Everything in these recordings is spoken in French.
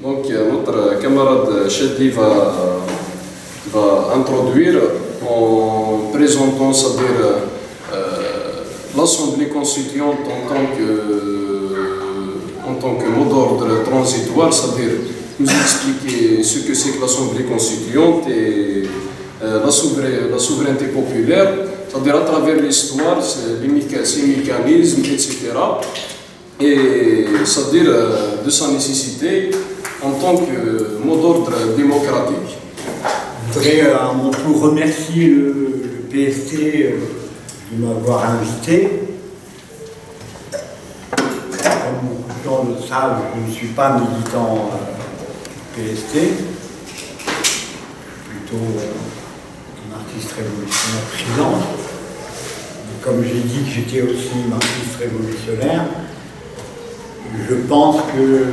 Donc notre camarade Chedi va, va introduire en présentant, c'est-à-dire euh, l'Assemblée constituante en tant que, en tant que mot d'ordre transitoire, c'est-à-dire nous expliquer ce que c'est que l'Assemblée constituante et euh, la, la souveraineté populaire, c'est-à-dire à travers l'histoire, ses mécanismes, etc. Et c'est-à-dire euh, de sa nécessité en tant que mot d'ordre démocratique. Je voudrais euh, à mon tour remercier le, PST de m'avoir invité. Comme beaucoup de gens le savent, je ne suis pas militant PST, plutôt marxiste révolutionnaire freelance. Comme j'ai dit que j'étais aussi marxiste révolutionnaire, je pense que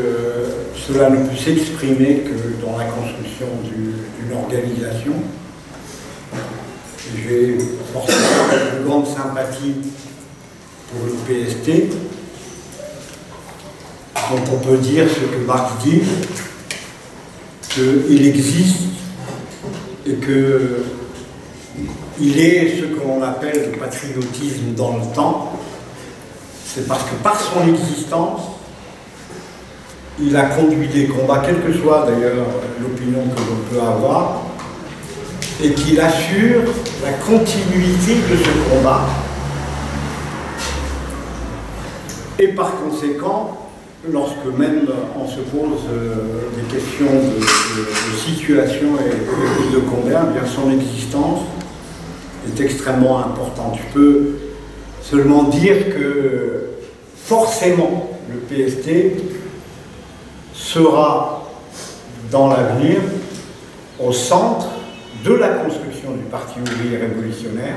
cela ne peut s'exprimer que dans la construction d'une organisation. J'ai forcément une grande sympathie pour le PST, dont on peut dire ce que Marx dit, qu'il existe et que il est ce qu'on appelle le patriotisme dans le temps. C'est parce que par son existence, il a conduit des combats, quelle que soit d'ailleurs l'opinion que l'on peut avoir, et qu'il assure la continuité de ce combat. Et par conséquent, lorsque même on se pose euh, des questions de, situation et, de combat, bien son existence est extrêmement importante. Je peux seulement dire que forcément le PST sera dans l'avenir au centre de la construction du Parti ouvrier révolutionnaire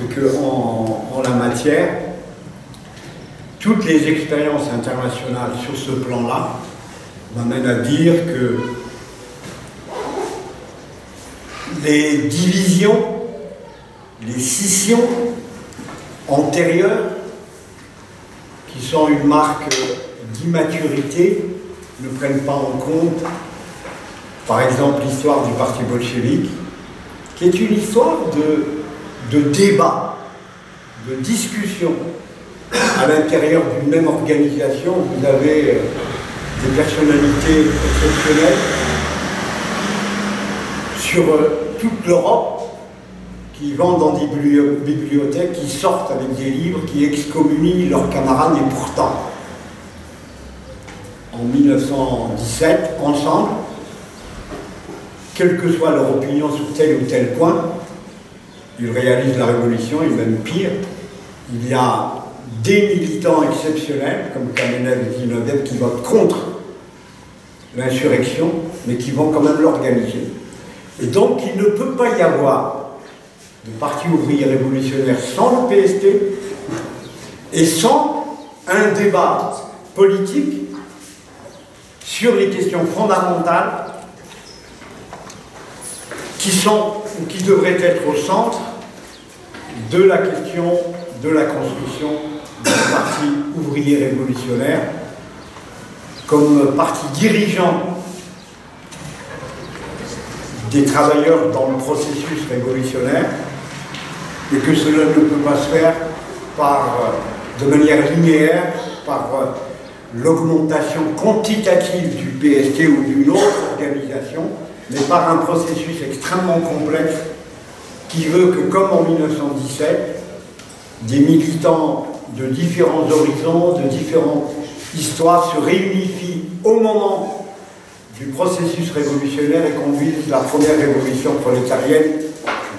et qu'en en la matière, toutes les expériences internationales sur ce plan-là m'amènent à dire que les divisions, les scissions antérieures, qui sont une marque d'immaturité, ne prennent pas en compte, par exemple, l'histoire du parti bolchevique, qui est une histoire de, de débat, de discussion, à l'intérieur d'une même organisation, vous avez euh, des personnalités exceptionnelles sur euh, toute l'Europe qui vont dans des bibliothèques, qui sortent avec des livres, qui excommunient leurs camarades et pourtant, en 1917, ensemble, quelle que soit leur opinion sur tel ou tel point, ils réalisent la révolution et même pire, il y a des militants exceptionnels, comme Kamenev et Zinodev, qui votent contre l'insurrection, mais qui vont quand même l'organiser. Et donc, il ne peut pas y avoir de parti ouvrier révolutionnaire sans le PST et sans un débat politique sur les questions fondamentales qui sont ou qui devraient être au centre de la question de la construction du Parti ouvrier révolutionnaire comme parti dirigeant des travailleurs dans le processus révolutionnaire et que cela ne peut pas se faire par, de manière linéaire par l'augmentation quantitative du PST ou d'une autre organisation, mais par un processus extrêmement complexe qui veut que, comme en 1917, des militants de différents horizons, de différentes histoires se réunifient au moment du processus révolutionnaire et conduisent la première révolution prolétarienne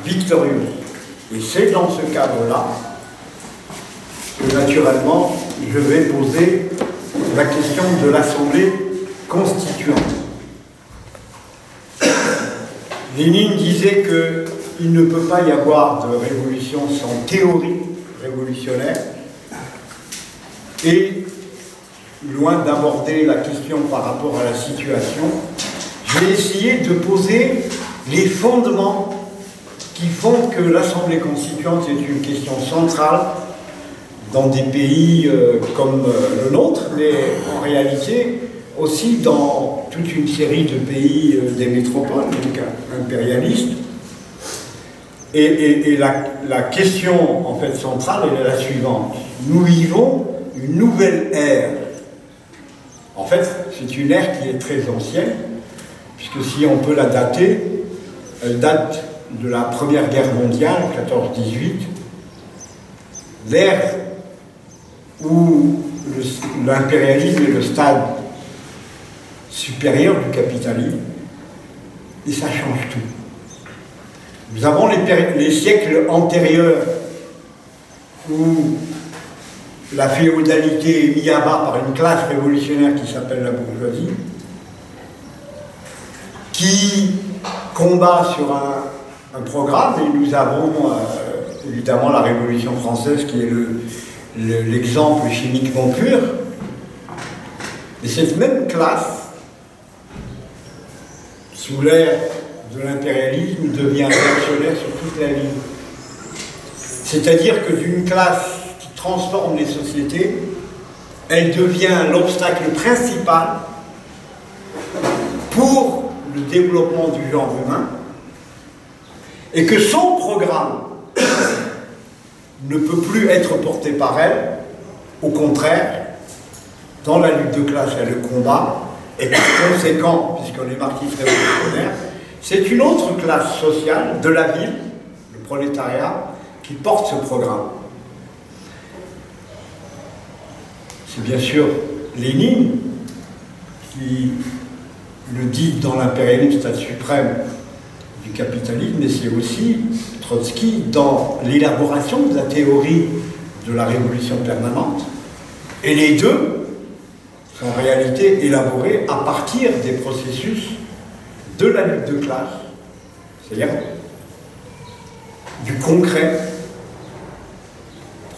victorieuse. Et c'est dans ce cadre-là que naturellement je vais poser la question de l'Assemblée constituante. Lénine disait qu'il ne peut pas y avoir de révolution sans théorie révolutionnaire. Et loin d'aborder la question par rapport à la situation, je vais essayer de poser les fondements qui font que l'Assemblée constituante est une question centrale dans des pays euh, comme euh, le nôtre, mais en réalité, aussi dans toute une série de pays euh, des métropoles, donc impérialistes. Et, la, la, question en fait centrale est la suivante. Nous vivons une nouvelle ère. En fait, c'est une ère qui est très ancienne, puisque si on peut la dater, elle date de la Première Guerre mondiale, 14-18, l'ère où l'impérialisme est le stade supérieur du capitalisme, et ça change tout. Nous avons les, siècles antérieurs où la féodalité est mise à bas par une classe révolutionnaire qui s'appelle la bourgeoisie, qui combat sur un, programme, et nous avons euh, évidemment la Révolution française qui est l'exemple chimiquement pur. Et cette même classe sous l'ère de l'impérialisme, devient réactionnaire sur toute la ligne. C'est-à-dire que d'une classe qui transforme les sociétés, elle devient l'obstacle principal pour le développement du genre humain, et que son programme ne peut plus être porté par elle, au contraire, dans la lutte de classe et le combat, et par conséquent, puisqu'on est marquiste révolutionnaire, c'est une autre classe sociale de la ville, le prolétariat, qui porte ce programme. C'est bien sûr Lénine qui le dit dans l'impérialisme, stade suprême du capitalisme, mais c'est aussi Trotsky dans l'élaboration de la théorie de la révolution permanente. Et les deux en réalité élaboré à partir des processus de la lutte de classe, c'est-à-dire du concret.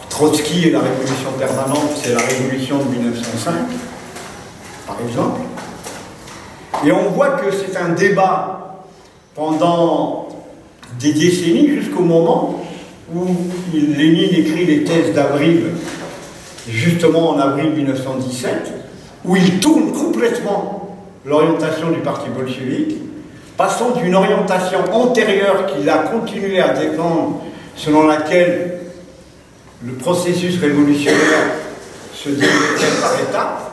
Trotsky et la révolution permanente, c'est la révolution de 1905, par exemple. Et on voit que c'est un débat pendant des décennies jusqu'au moment où Lénine écrit les thèses d'avril, justement en avril 1917, où il tourne complètement l'orientation du parti bolchevique, passant d'une orientation antérieure qu'il a continué à défendre, selon laquelle le processus révolutionnaire se développait par étapes,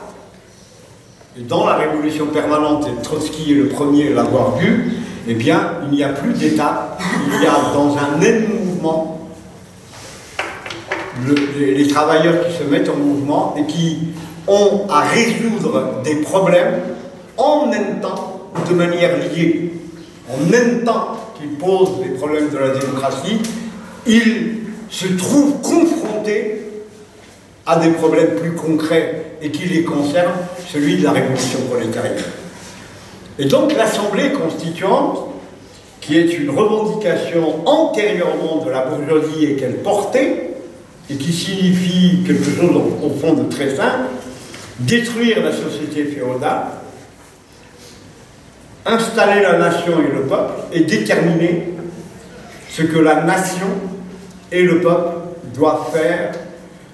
et dans la révolution permanente, et Trotsky est le premier à l'avoir vu, eh bien, il n'y a plus d'étape, il y a dans un même mouvement les travailleurs qui se mettent en mouvement et qui ont à résoudre des problèmes en même temps de manière liée. En même temps qu'ils posent les problèmes de la démocratie, ils se trouvent confrontés à des problèmes plus concrets et qui les concernent, celui de la révolution prolétarienne. Et donc l'Assemblée constituante, qui est une revendication antérieurement de la bourgeoisie et qu'elle portait, et qui signifie quelque chose au fond de très simple, détruire la société féodale, installer la nation et le peuple et déterminer ce que la nation et le peuple doivent faire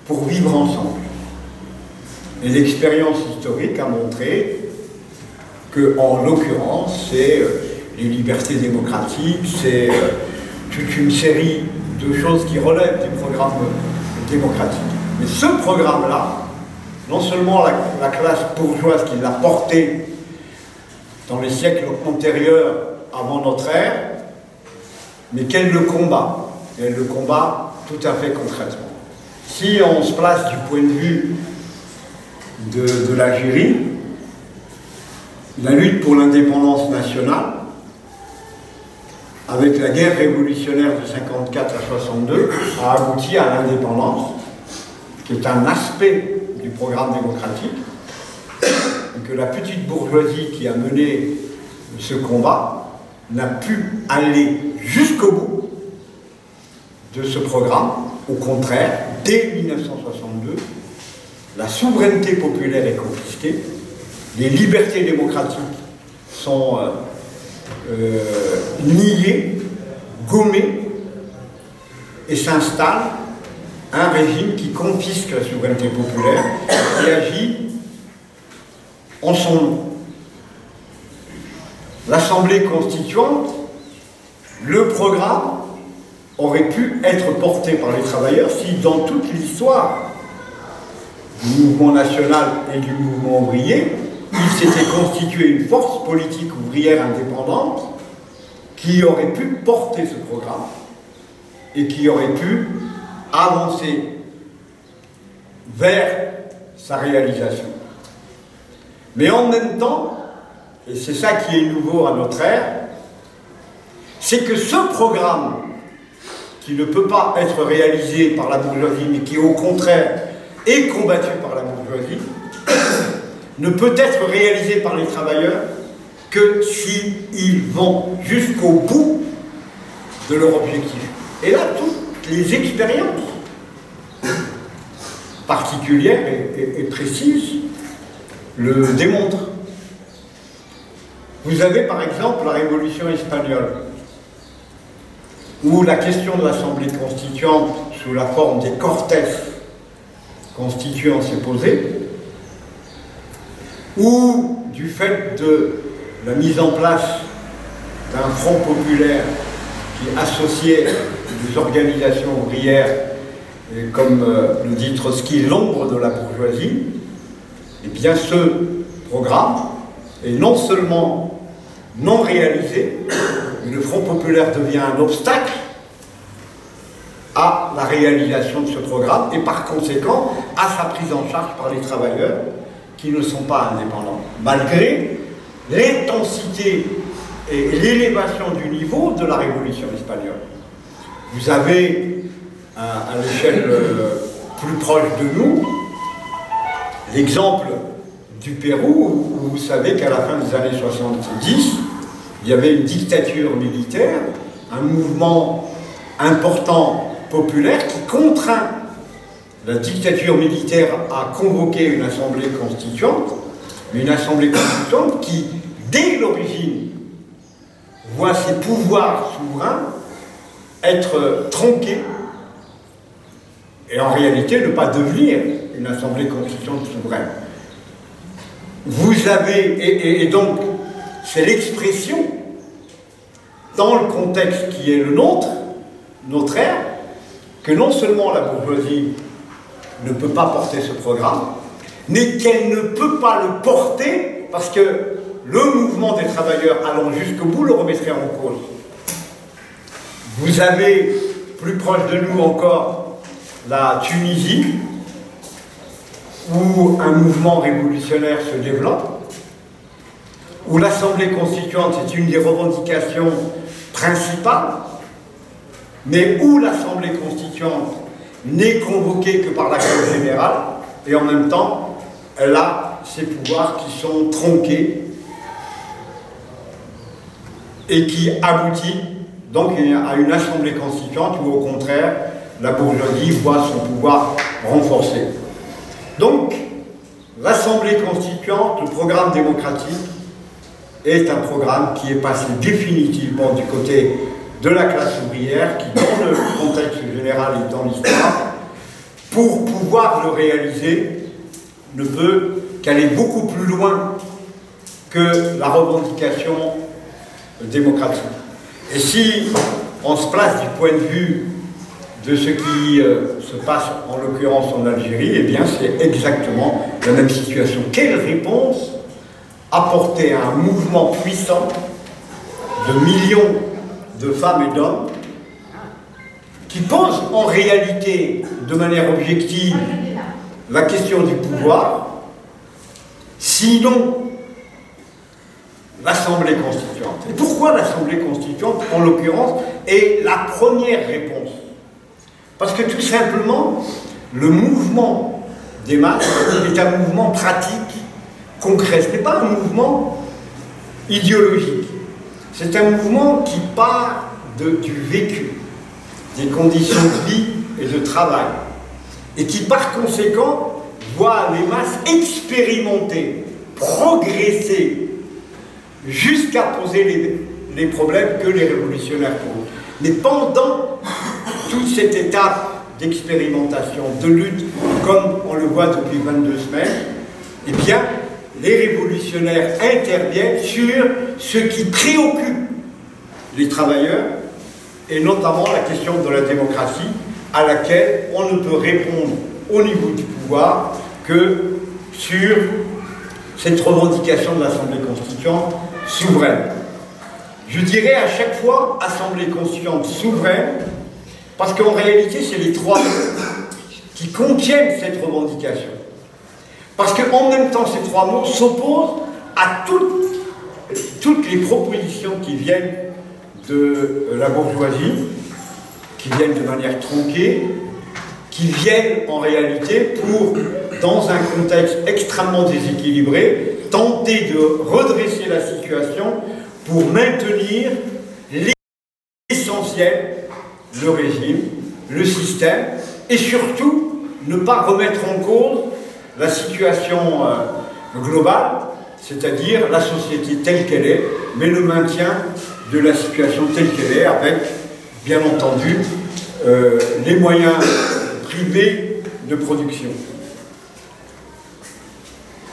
pour vivre ensemble. Et l'expérience historique a montré que, en l'occurrence, c'est euh, les libertés démocratiques, c'est euh, toute une série de choses qui relèvent du programme démocratique. Mais ce programme-là, non seulement la, classe bourgeoise qui l'a porté dans les siècles antérieurs avant notre ère, mais qu'elle le combat. Elle le combat tout à fait concrètement. Si on se place du point de vue de, de l'Algérie, la lutte pour l'indépendance nationale, avec la guerre révolutionnaire de 54 à 62, a abouti à l'indépendance, qui est un aspect du programme démocratique, et que la petite bourgeoisie qui a mené ce combat n'a pu aller jusqu'au bout de ce programme. Au contraire, dès 1962, la souveraineté populaire est confisquée, les libertés démocratiques sont euh, euh, niées, gommées, et s'installe un régime qui confisque la souveraineté populaire et agit en son nom. L'Assemblée constituante, le programme aurait pu être porté par les travailleurs si dans toute l'histoire du mouvement national et du mouvement ouvrier, il s'était constitué une force politique ouvrière indépendante qui aurait pu porter ce programme et qui aurait pu avancer vers sa réalisation. Mais en même temps, et c'est ça qui est nouveau à notre ère, c'est que ce programme, qui ne peut pas être réalisé par la bourgeoisie, mais qui au contraire est combattu par la bourgeoisie, ne peut être réalisé par les travailleurs que s'ils vont jusqu'au bout de leur objectif. Et là, toutes les expériences particulières et, précises le démontrent. Vous avez par exemple la Révolution espagnole, où la question de l'Assemblée constituante sous la forme des cortes constituants s'est posée, ou du fait de la mise en place d'un front populaire qui associait des organisations ouvrières, comme euh, le dit Trotsky, l'ombre de la bourgeoisie, et eh bien ce programme est non seulement non réalisé, mais le Front populaire devient un obstacle à la réalisation de ce programme et par conséquent à sa prise en charge par les travailleurs qui ne sont pas indépendants, malgré l'intensité et l'élévation du niveau de la révolution espagnole. Vous avez, à, l'échelle euh, plus proche de nous, l'exemple du Pérou, où vous savez qu'à la fin des années 70, il y avait une dictature militaire, un mouvement important populaire qui contraint la dictature militaire à convoquer une assemblée constituante, une assemblée constituante qui, dès l'origine, voit ses pouvoirs souverains être tronqués et en réalité ne pas devenir une assemblée constituante souveraine. Vous avez, et, donc, c'est l'expression dans le contexte qui est le nôtre, notre ère, que non seulement la bourgeoisie ne peut pas porter ce programme, mais qu'elle ne peut pas le porter parce que le mouvement des travailleurs allant jusqu'au bout le remettrait en cause. Vous avez plus proche de nous encore la Tunisie, où un mouvement révolutionnaire se développe, où l'Assemblée constituante est une des revendications principales, mais où l'Assemblée constituante n'est convoquée que par la Cour générale, et en même temps, elle a ses pouvoirs qui sont tronqués et qui aboutit donc à une assemblée constituante où au contraire la bourgeoisie voit son pouvoir renforcé. Donc l'assemblée constituante, le programme démocratique, est un programme qui est passé définitivement du côté de la classe ouvrière, qui dans le contexte général et dans l'histoire, pour pouvoir le réaliser, ne peut qu'aller beaucoup plus loin que la revendication démocratique. Et si on se place du point de vue de ce qui euh, se passe en l'occurrence en Algérie, eh bien c'est exactement la même situation. Quelle réponse apporter à un mouvement puissant de millions de femmes et d'hommes qui pose en réalité de manière objective la question du pouvoir, sinon l'Assemblée constituante. Et pourquoi l'Assemblée constituante, en l'occurrence, est la première réponse? Parce que tout simplement, le mouvement des masses est un mouvement pratique, concret. Ce n'est pas un mouvement idéologique. C'est un mouvement qui part du vécu, des conditions de vie et de travail, et qui par conséquent voit les masses expérimenter, progresser jusqu'à poser les, problèmes que les révolutionnaires posent. Mais pendant toute cette étape d'expérimentation, de lutte, comme on le voit depuis 22 semaines, eh bien, les révolutionnaires interviennent sur ce qui préoccupe les travailleurs, et notamment la question de la démocratie, à laquelle on ne peut répondre au niveau du pouvoir que sur cette revendication de l'Assemblée constituante souveraine. Je dirais à chaque fois Assemblée constituante souveraine, parce qu'en réalité, c'est les trois qui contiennent cette revendication. Parce qu'en même temps, ces trois mots s'opposent à toutes, les propositions qui viennent de la bourgeoisie, qui viennent de manière tronquée, qui viennent en réalité pour, dans un contexte extrêmement déséquilibré, tenter de redresser la situation pour maintenir l'essentiel, le régime, le système, et surtout ne pas remettre en cause la situation euh, globale, c'est-à-dire la société telle qu'elle est, mais le maintien de la situation telle qu'elle est, avec, bien entendu, euh, les moyens privés de production.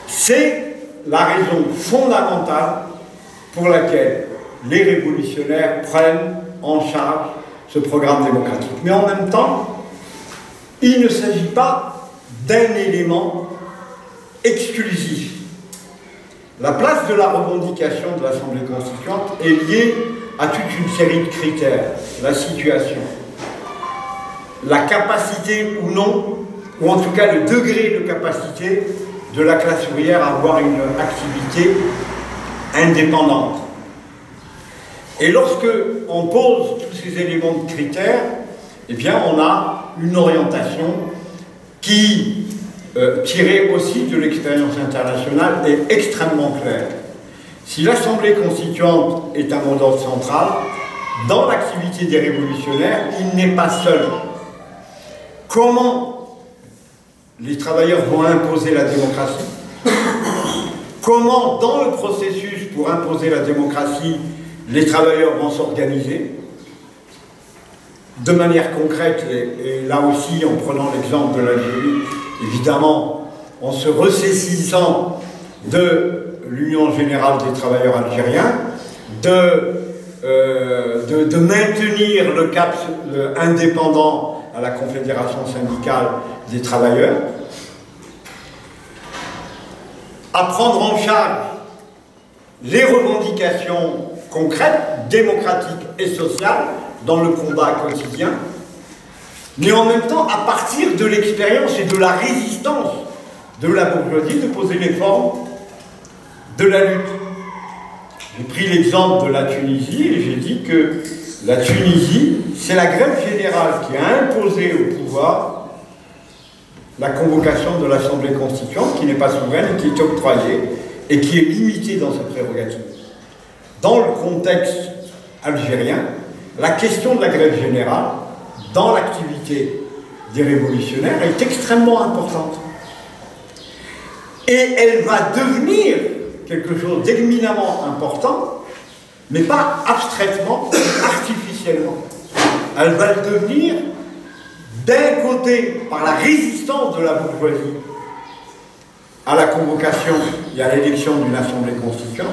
C'est la raison fondamentale pour laquelle les révolutionnaires prennent en charge ce programme démocratique. Mais en même temps, il ne s'agit pas d'un élément exclusif. La place de la revendication de l'Assemblée constituante est liée à toute une série de critères. La situation, la capacité ou non, ou en tout cas le degré de capacité de la classe ouvrière à avoir une activité indépendante. Et lorsque on pose tous ces éléments de critères, eh bien on a une orientation qui euh, tiré aussi de l'expérience internationale, est extrêmement clair. Si l'Assemblée constituante est un mot central, dans l'activité des révolutionnaires, il n'est pas seul. Comment les travailleurs vont imposer la démocratie? Comment, dans le processus pour imposer la démocratie, les travailleurs vont s'organiser? De manière concrète, et, là aussi en prenant l'exemple de l'Algérie, évidemment, en se ressaisissant de l'Union générale des travailleurs algériens, de, euh, maintenir le cap indépendant à la Confédération syndicale des travailleurs, à prendre en charge les revendications concrètes, démocratiques et sociales dans le combat quotidien, mais en même temps, à partir de l'expérience et de la résistance de la bourgeoisie, de poser les formes de la lutte. J'ai pris l'exemple de la Tunisie et j'ai dit que la Tunisie, c'est la grève générale qui a imposé au pouvoir la convocation de l'Assemblée constituante, qui n'est pas souveraine qui est octroyée et qui est limitée dans sa prérogative. Dans le contexte algérien, la question de la grève générale dans l'activité des révolutionnaires est extrêmement importante. Et elle va devenir quelque chose d'éminemment important, mais pas abstraitement, artificiellement. Elle va le devenir d'un côté par la résistance de la bourgeoisie à la convocation et à l'élection d'une assemblée constituante,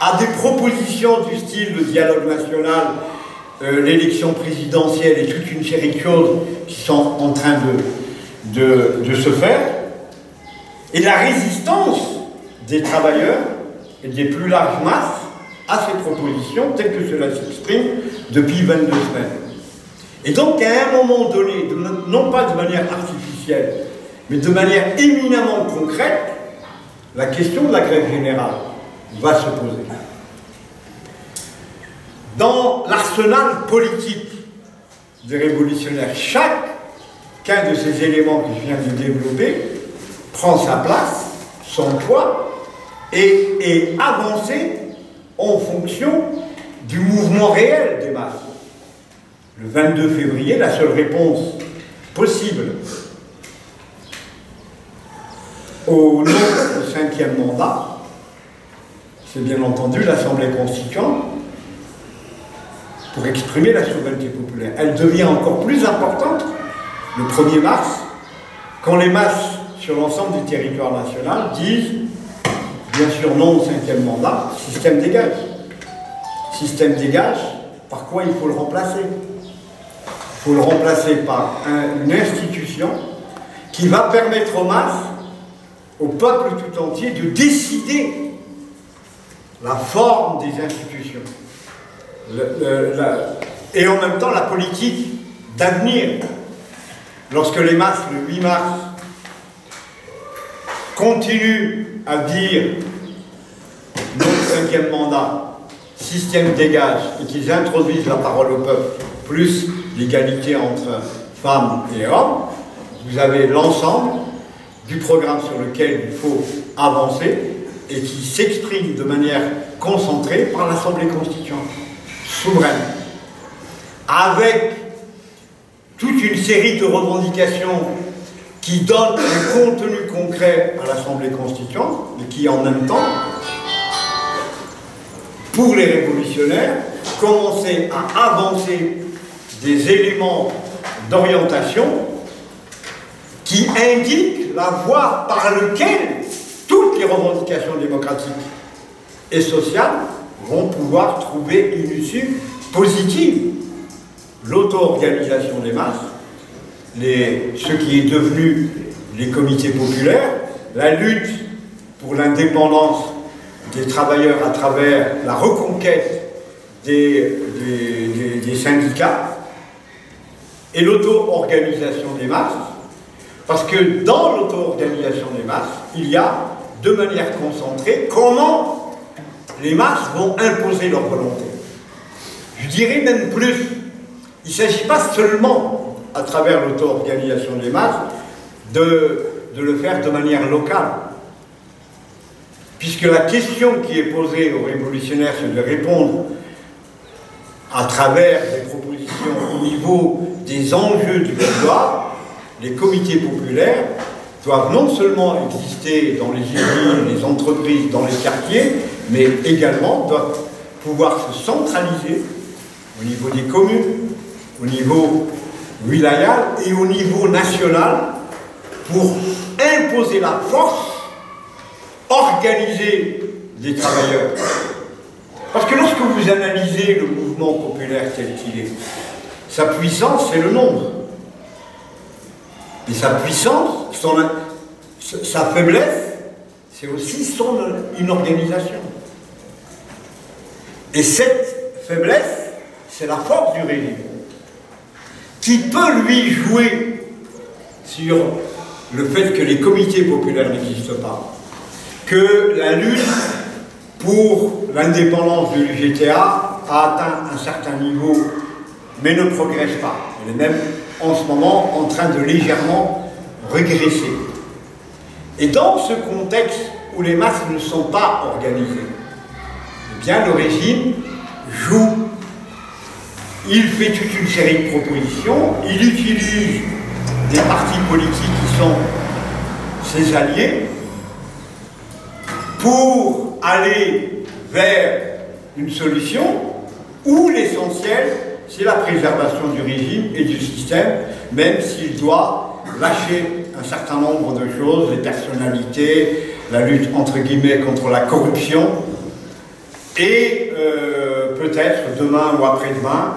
à des propositions du style le dialogue national euh, l'élection présidentielle et toute une série de choses qui sont en train de, de, se faire, et la résistance des travailleurs et des plus larges masses à ces propositions telles que cela s'exprime depuis 22 semaines. Et donc, à un moment donné, non pas de manière artificielle, mais de manière éminemment concrète, la question de la grève générale va se poser dans l'arsenal politique des révolutionnaires. Chacun de ces éléments que je viens de développer prend sa place, son poids, et est avancé en fonction du mouvement réel des masses. Le 22 février, la seule réponse possible au nom du cinquième mandat, c'est bien entendu l'Assemblée constituante pour exprimer la souveraineté populaire. Elle devient encore plus importante le 1er mars, quand les masses sur l'ensemble du territoire national disent Bien sûr, non au cinquième mandat, système dégage. Système dégage, par quoi il faut le remplacer? Il faut le remplacer par une institution qui va permettre aux masses, au peuple tout entier, de décider la forme des institutions. et en même temps la politique d'avenir. Lorsque les masses, le 8 mars, continuent à dire notre cinquième mandat, système dégage, et qu'ils introduisent la parole au peuple, plus l'égalité entre femmes et hommes, vous avez l'ensemble du programme sur lequel il faut avancer et qui s'exprime de manière concentrée par l'Assemblée constituante, souveraine, avec toute une série de revendications qui donnent un contenu concret à l'Assemblée constituante, mais qui en même temps, pour les révolutionnaires, commençaient à avancer des éléments d'orientation qui indique la voie par laquelle les revendications démocratiques et sociales vont pouvoir trouver une issue positive. L'auto-organisation des masses, ce qui est devenu les comités populaires, la lutte pour l'indépendance des travailleurs à travers la reconquête des, des syndicats et l'auto-organisation des masses, parce que dans l'auto-organisation des masses, il y a, de manière concentrée, comment les masses vont imposer leur volonté. Je dirais même plus, il ne s'agit pas seulement, à travers l'auto-organisation des masses, de, le faire de manière locale. Puisque la question qui est posée aux révolutionnaires, c'est de répondre à travers des propositions au niveau des enjeux du pouvoir, les comités populaires doivent non seulement exister dans les usines, les entreprises, dans les quartiers, mais également doivent pouvoir se centraliser au niveau des communes, au niveau wilayal et au niveau national pour imposer la force, organiser les travailleurs. Parce que lorsque vous analysez le mouvement populaire tel qu'il est, sa puissance, c'est le nombre. Et sa puissance, son, sa faiblesse, c'est aussi son inorganisation. Et cette faiblesse, c'est la force du régime, qui peut lui jouer sur le fait que les comités populaires n'existent pas, que la lutte pour l'indépendance de l'UGTA a atteint un certain niveau, mais ne progresse pas. Elle est même en ce moment en train de légèrement régresser. Et dans ce contexte où les masses ne sont pas organisées, eh bien le régime joue. Il fait toute une série de propositions, il utilise des partis politiques qui sont ses alliés pour aller vers une solution où l'essentiel c'est la préservation du régime et du système, même s'il doit lâcher un certain nombre de choses, les personnalités, la lutte entre guillemets contre la corruption, et euh, peut-être demain ou après-demain,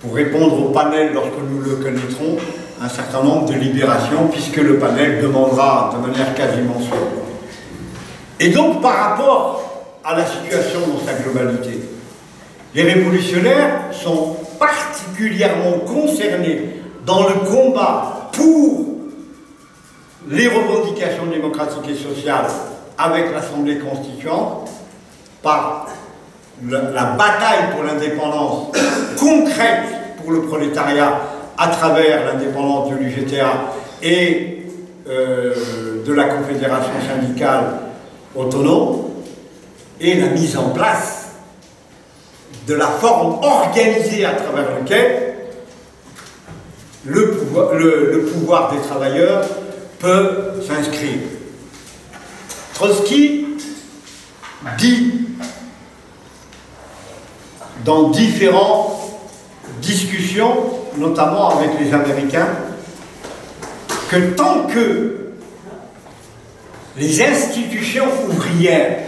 pour répondre au panel lorsque nous le connaîtrons, un certain nombre de libérations, puisque le panel demandera de manière quasiment sûre. Et donc par rapport à la situation dans sa globalité, les révolutionnaires sont particulièrement concernés dans le combat pour les revendications démocratiques et sociales avec l'Assemblée constituante par la, bataille pour l'indépendance concrète pour le prolétariat à travers l'indépendance de l'UGTA et euh, de la Confédération syndicale autonome et la mise en place de la forme organisée à travers laquelle le pouvoir, le, pouvoir des travailleurs peut s'inscrire. Trotsky dit dans différentes discussions, notamment avec les Américains, que tant que les institutions ouvrières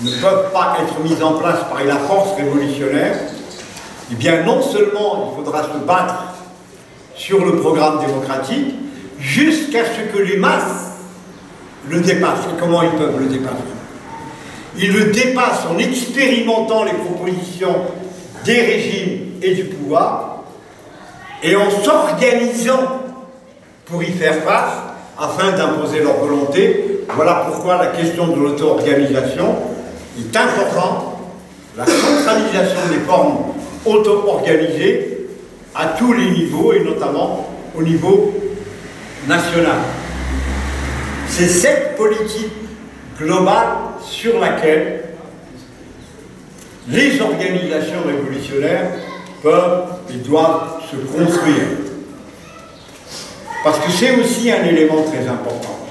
ne peuvent pas être mises en place par la force révolutionnaire, eh bien non seulement il faudra se battre sur le programme démocratique, jusqu'à ce que les masses le dépassent. Et comment ils peuvent le dépasser? Ils le dépassent en expérimentant les propositions des régimes et du pouvoir, et en s'organisant pour y faire face, afin d'imposer leur volonté. Voilà pourquoi la question de l'auto-organisation est importante. La centralisation des formes auto-organisées à tous les niveaux, et notamment au niveau national. C'est cette politique globale sur laquelle les organisations révolutionnaires peuvent et doivent se construire. Parce que c'est aussi un élément très important.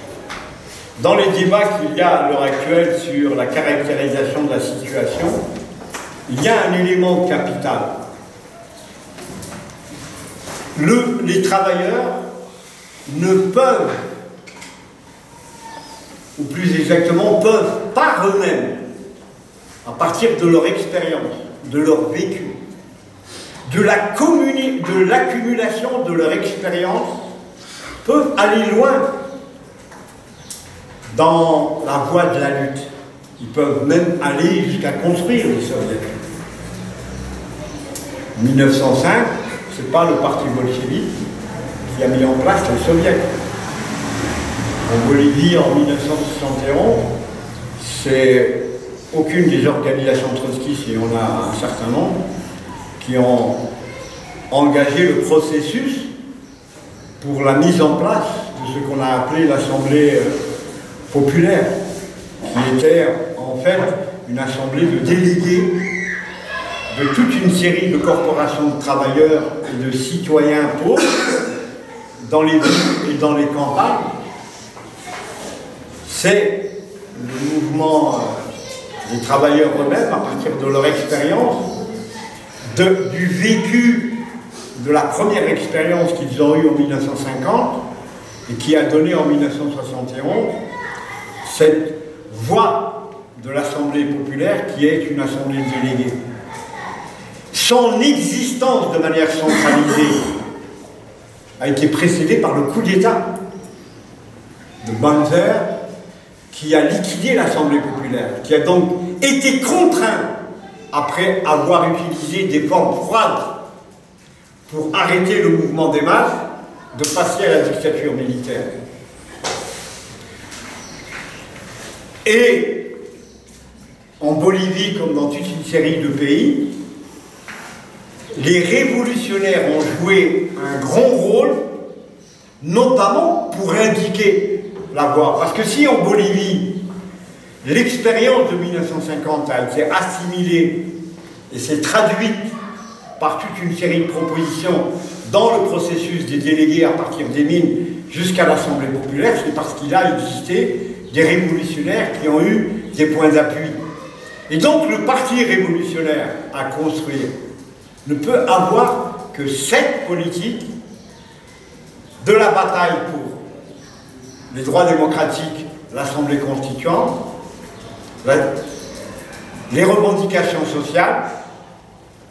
Dans les débats qu'il y a à l'heure actuelle sur la caractérisation de la situation, il y a un élément capital. les travailleurs ne peuvent, ou plus exactement, peuvent par eux-mêmes, à partir de leur expérience, de leur vécu, de l'accumulation de leur expérience, peuvent aller loin dans la voie de la lutte. Ils peuvent même aller jusqu'à construire les soviets. 1905, ce n'est pas le parti bolchevique qui a mis en place les soviets. En Bolivie, en 1971, c'est aucune des organisations trotskistes, et on a un certain nombre, qui ont engagé le processus pour la mise en place de ce qu'on a appelé l'Assemblée euh, populaire, qui était en fait une assemblée de délégués de toute une série de corporations de travailleurs et de citoyens pauvres dans les villes et dans les campagnes. C'est le mouvement euh, des travailleurs eux-mêmes, à partir de leur expérience, du vécu de la première expérience qu'ils ont eue en 1950 et qui a donné en 1971 cette voix de l'Assemblée populaire qui est une assemblée de délégués. Son existence de manière centralisée a été précédée par le coup d'État de Banzer qui a liquidé l'Assemblée populaire, qui a donc été contraint, après avoir utilisé des formes froides pour arrêter le mouvement des masses, de passer à la dictature militaire. Et en Bolivie, comme dans toute une série de pays, les révolutionnaires ont joué un grand rôle, notamment pour indiquer la voie. Parce que si en Bolivie, l'expérience de 1950 a été assimilée et s'est traduite par toute une série de propositions dans le processus des délégués à partir des mines jusqu'à l'Assemblée populaire, c'est parce qu'il a existé des révolutionnaires qui ont eu des points d'appui. Et donc le parti révolutionnaire à construire ne peut avoir que cette politique de la bataille pour les droits démocratiques, l'Assemblée constituante, les revendications sociales,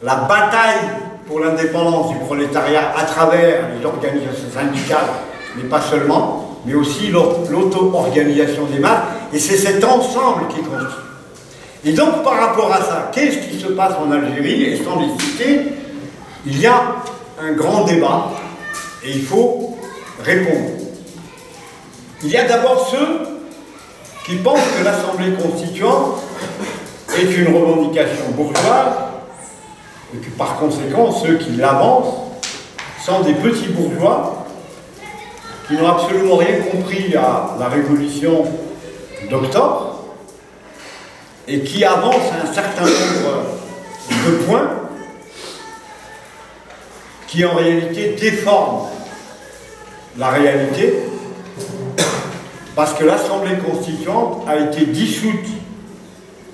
la bataille pour l'indépendance du prolétariat à travers les organisations syndicales, mais pas seulement, mais aussi l'auto-organisation des masses, et c'est cet ensemble qui compte. Et donc par rapport à ça, qu'est-ce qui se passe en Algérie Et sans les citer, il y a un grand débat, et il faut répondre. Il y a d'abord ceux qui pensent que l'Assemblée constituante est une revendication bourgeoise et que par conséquent, ceux qui l'avancent sont des petits bourgeois qui n'ont absolument rien compris à la révolution d'octobre et qui avancent un certain nombre de points qui en réalité déforment la réalité parce que l'Assemblée constituante a été dissoute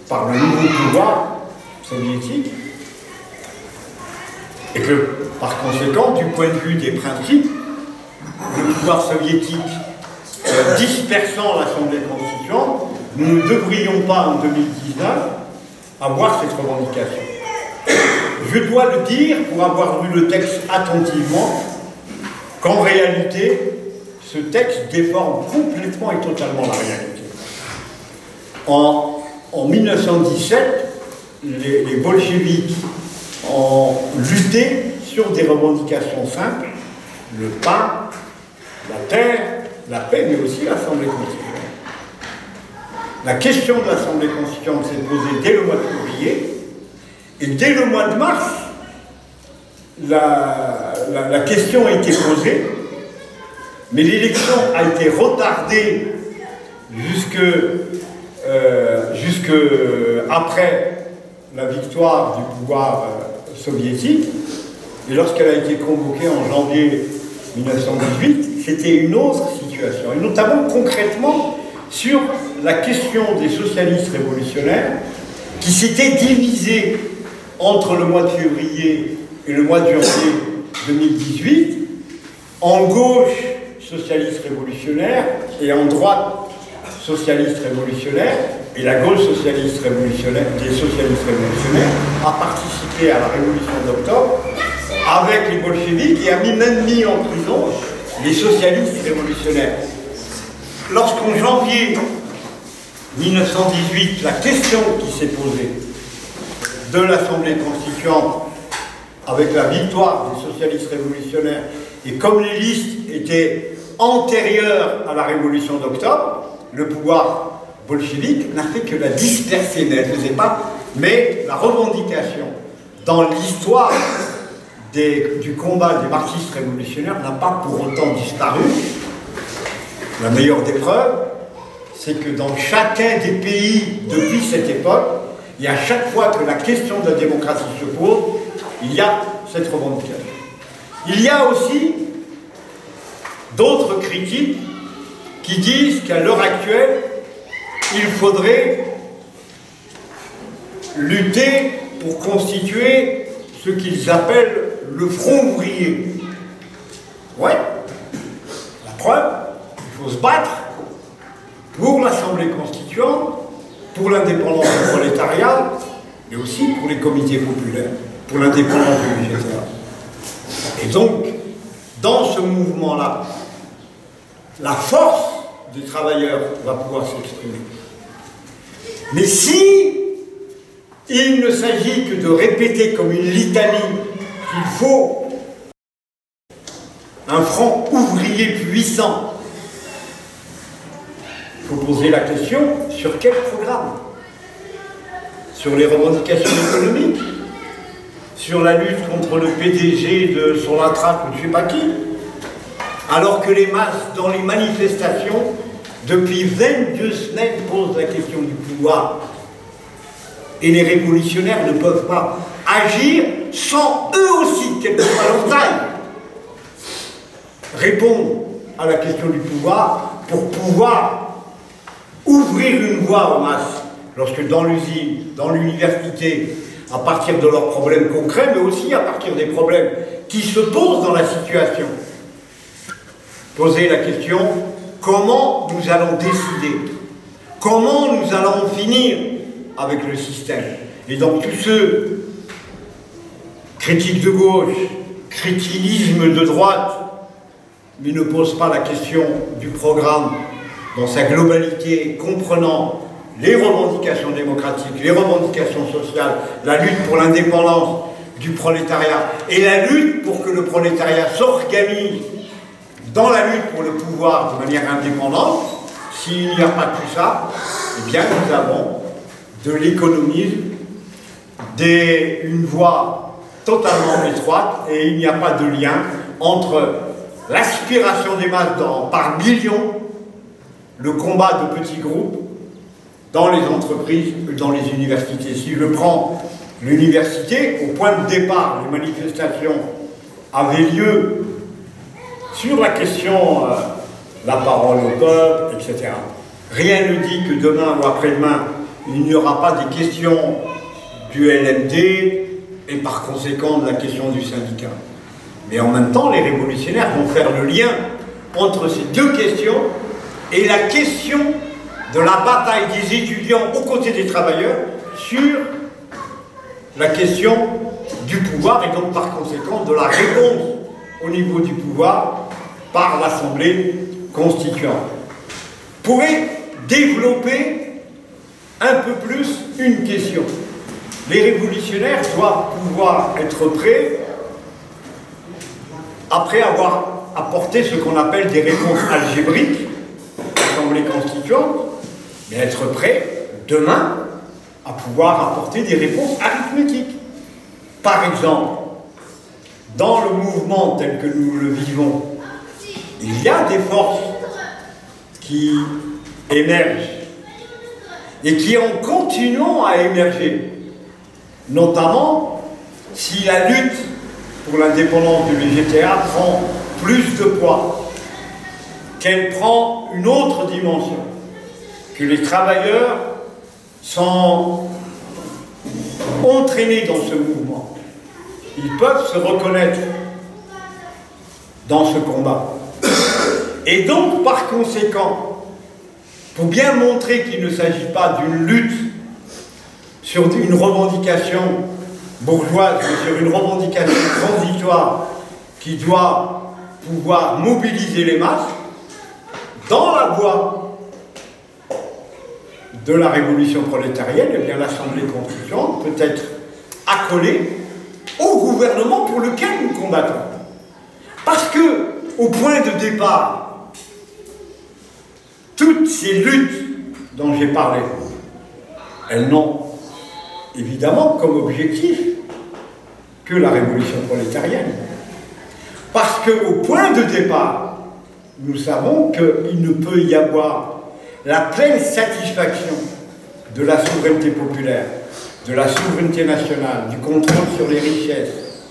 par le nouveau pouvoir soviétique et que, par conséquent, du point de vue des principes, le pouvoir soviétique, euh, dispersant l'Assemblée constituante, nous ne devrions pas en 2019 avoir cette revendication. Je dois le dire, pour avoir lu le texte attentivement, qu'en réalité, ce texte déforme complètement et totalement la réalité. En, 1917, les, les bolcheviks ont lutté sur des revendications simples, le pain, la terre, la paix, mais aussi l'Assemblée constituante. La question de l'Assemblée constituante s'est posée dès le mois de février, et dès le mois de mars, la, question a été posée, mais l'élection a été retardée jusque, euh, jusque après la victoire du pouvoir euh, soviétique. Et lorsqu'elle a été convoquée en janvier 1918, c'était une autre situation. Et notamment concrètement sur la question des socialistes révolutionnaires qui s'étaient divisés entre le mois de février et le mois de janvier 2018 en gauche socialiste révolutionnaire et en droite socialiste révolutionnaire et la gauche socialiste révolutionnaire, des socialistes révolutionnaires a participé à la révolution d'octobre avec les bolcheviks et a même mis en prison les socialistes révolutionnaires. Lorsqu'en janvier 1918, la question qui s'est posée de l'Assemblée constituante avec la victoire des socialistes révolutionnaires, et comme les listes étaient antérieures à la révolution d'octobre, le pouvoir bolchevique n'a fait que la disperser, mais elle ne faisait pas, mais la revendication dans l'histoire du combat des marxistes révolutionnaires n'a pas pour autant disparu. La meilleure des preuves, c'est que dans chacun des pays depuis cette époque, et à chaque fois que la question de la démocratie se pose, il y a cette revendication. Il y a aussi d'autres critiques qui disent qu'à l'heure actuelle, il faudrait lutter pour constituer ce qu'ils appellent le front ouvrier. Ouais, la preuve, il faut se battre pour l'Assemblée constituante, pour l'indépendance du prolétariat, mais aussi pour les comités populaires, pour l'indépendance du Et donc, dans ce mouvement-là, la force des travailleurs va pouvoir s'exprimer. Mais si il ne s'agit que de répéter comme une litanie qu'il faut. Un front ouvrier puissant, il faut poser la question sur quel programme? Sur les revendications économiques? Sur la lutte contre le PDG de son ou je ne sais pas qui? Alors que les masses dans les manifestations, depuis 22 semaines, posent la question du pouvoir. Et les révolutionnaires ne peuvent pas agir sans eux aussi, quelle que soit leur taille, répondre à la question du pouvoir pour pouvoir ouvrir une voie aux masses. Lorsque dans l'usine, dans l'université, à partir de leurs problèmes concrets, mais aussi à partir des problèmes qui se posent dans la situation, poser la question comment nous allons décider? Comment nous allons finir? Avec le système. Et donc tous ceux critique de gauche, critinisme de droite, mais ne pose pas la question du programme dans sa globalité, comprenant les revendications démocratiques, les revendications sociales, la lutte pour l'indépendance du prolétariat et la lutte pour que le prolétariat s'organise dans la lutte pour le pouvoir de manière indépendante, s'il n'y a pas tout ça, eh bien nous avons de l'économisme, une voie totalement étroite et il n'y a pas de lien entre l'aspiration des masses par millions, le combat de petits groupes dans les entreprises, dans les universités. Si je prends l'université, au point de départ, les manifestations avaient lieu sur la question euh, la parole au peuple, etc. Rien ne dit que demain ou après-demain, il n'y aura pas des questions du LMD, et par conséquent de la question du syndicat. Mais en même temps, les révolutionnaires vont faire le lien entre ces deux questions et la question de la bataille des étudiants aux côtés des travailleurs sur la question du pouvoir et donc par conséquent de la réponse au niveau du pouvoir par l'Assemblée constituante. Pourrait développer un peu plus une question. Les révolutionnaires doivent pouvoir être prêts après avoir apporté ce qu'on appelle des réponses algébriques, l'Assemblée constituante, mais être prêts demain à pouvoir apporter des réponses arithmétiques. Par exemple, dans le mouvement tel que nous le vivons, il y a des forces qui émergent et qui en continuant à émerger, notamment si la lutte pour l'indépendance du VGTA prend plus de poids, qu'elle prend une autre dimension, que les travailleurs sont entraînés dans ce mouvement. Ils peuvent se reconnaître dans ce combat. Et donc, par conséquent, pour bien montrer qu'il ne s'agit pas d'une lutte sur une revendication bourgeoise, mais sur une revendication transitoire qui doit pouvoir mobiliser les masses, dans la voie de la révolution prolétarienne, eh bien l'Assemblée constituante peut être accolée au gouvernement pour lequel nous combattons. Parce que, au point de départ, toutes ces luttes dont j'ai parlé, elles n'ont évidemment comme objectif que la révolution prolétarienne. Parce qu'au point de départ, nous savons qu'il ne peut y avoir la pleine satisfaction de la souveraineté populaire, de la souveraineté nationale, du contrôle sur les richesses,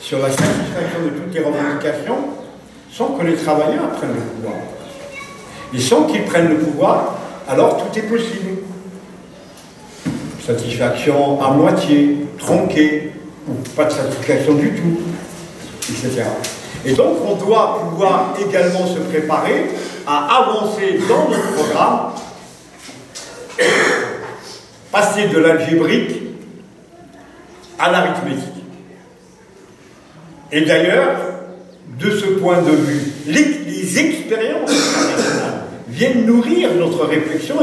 sur la satisfaction de toutes les revendications, sans que les travailleurs prennent le pouvoir. Et sans qu'ils prennent le pouvoir, alors tout est possible. Satisfaction à moitié, tronquée, ou pas de satisfaction du tout, etc. Et donc on doit pouvoir également se préparer à avancer dans notre programme, passer de l'algébrique à l'arithmétique. Et d'ailleurs, de ce point de vue, les, expériences viennent nourrir notre réflexion,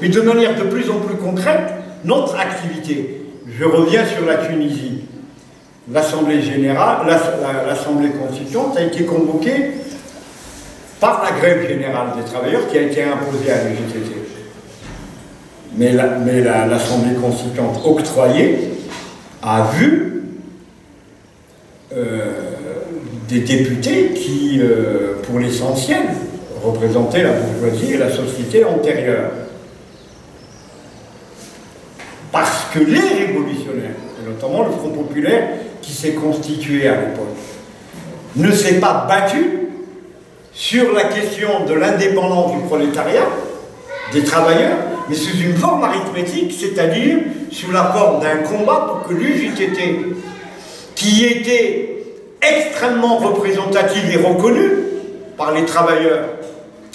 mais de manière de plus en plus concrète, notre activité. Je reviens sur la Tunisie. L'Assemblée générale, l'Assemblée constituante a été convoquée par la grève générale des travailleurs qui a été imposée à l'UGTT. Mais l'Assemblée constituante octroyée a vu euh, des députés qui, euh, pour l'essentiel, représentaient la bourgeoisie et la société antérieure. Parce que les révolutionnaires, et notamment le Front populaire qui s'est constitué à l'époque, ne s'est pas battu sur la question de l'indépendance du prolétariat, des travailleurs, mais sous une forme arithmétique, c'est-à-dire sous la forme d'un combat pour que l'UJTT, qui était extrêmement représentative et reconnue par les travailleurs,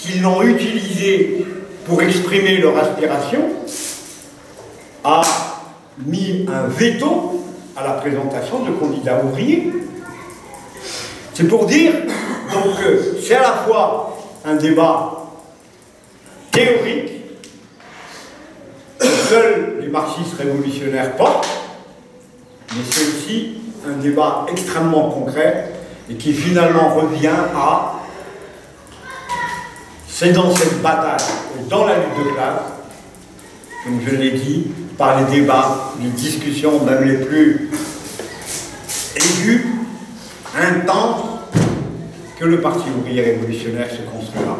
qui l'ont utilisé pour exprimer leur aspiration, a mis un veto à la présentation de candidats ouvriers. C'est pour dire donc euh, c'est à la fois un débat théorique que seuls les marxistes révolutionnaires portent, mais c'est aussi un débat extrêmement concret et qui finalement revient à c'est dans cette bataille, dans la lutte de classe, comme je l'ai dit, par les débats, les discussions, même les plus aigus, intenses, que le Parti ouvrier révolutionnaire se construira.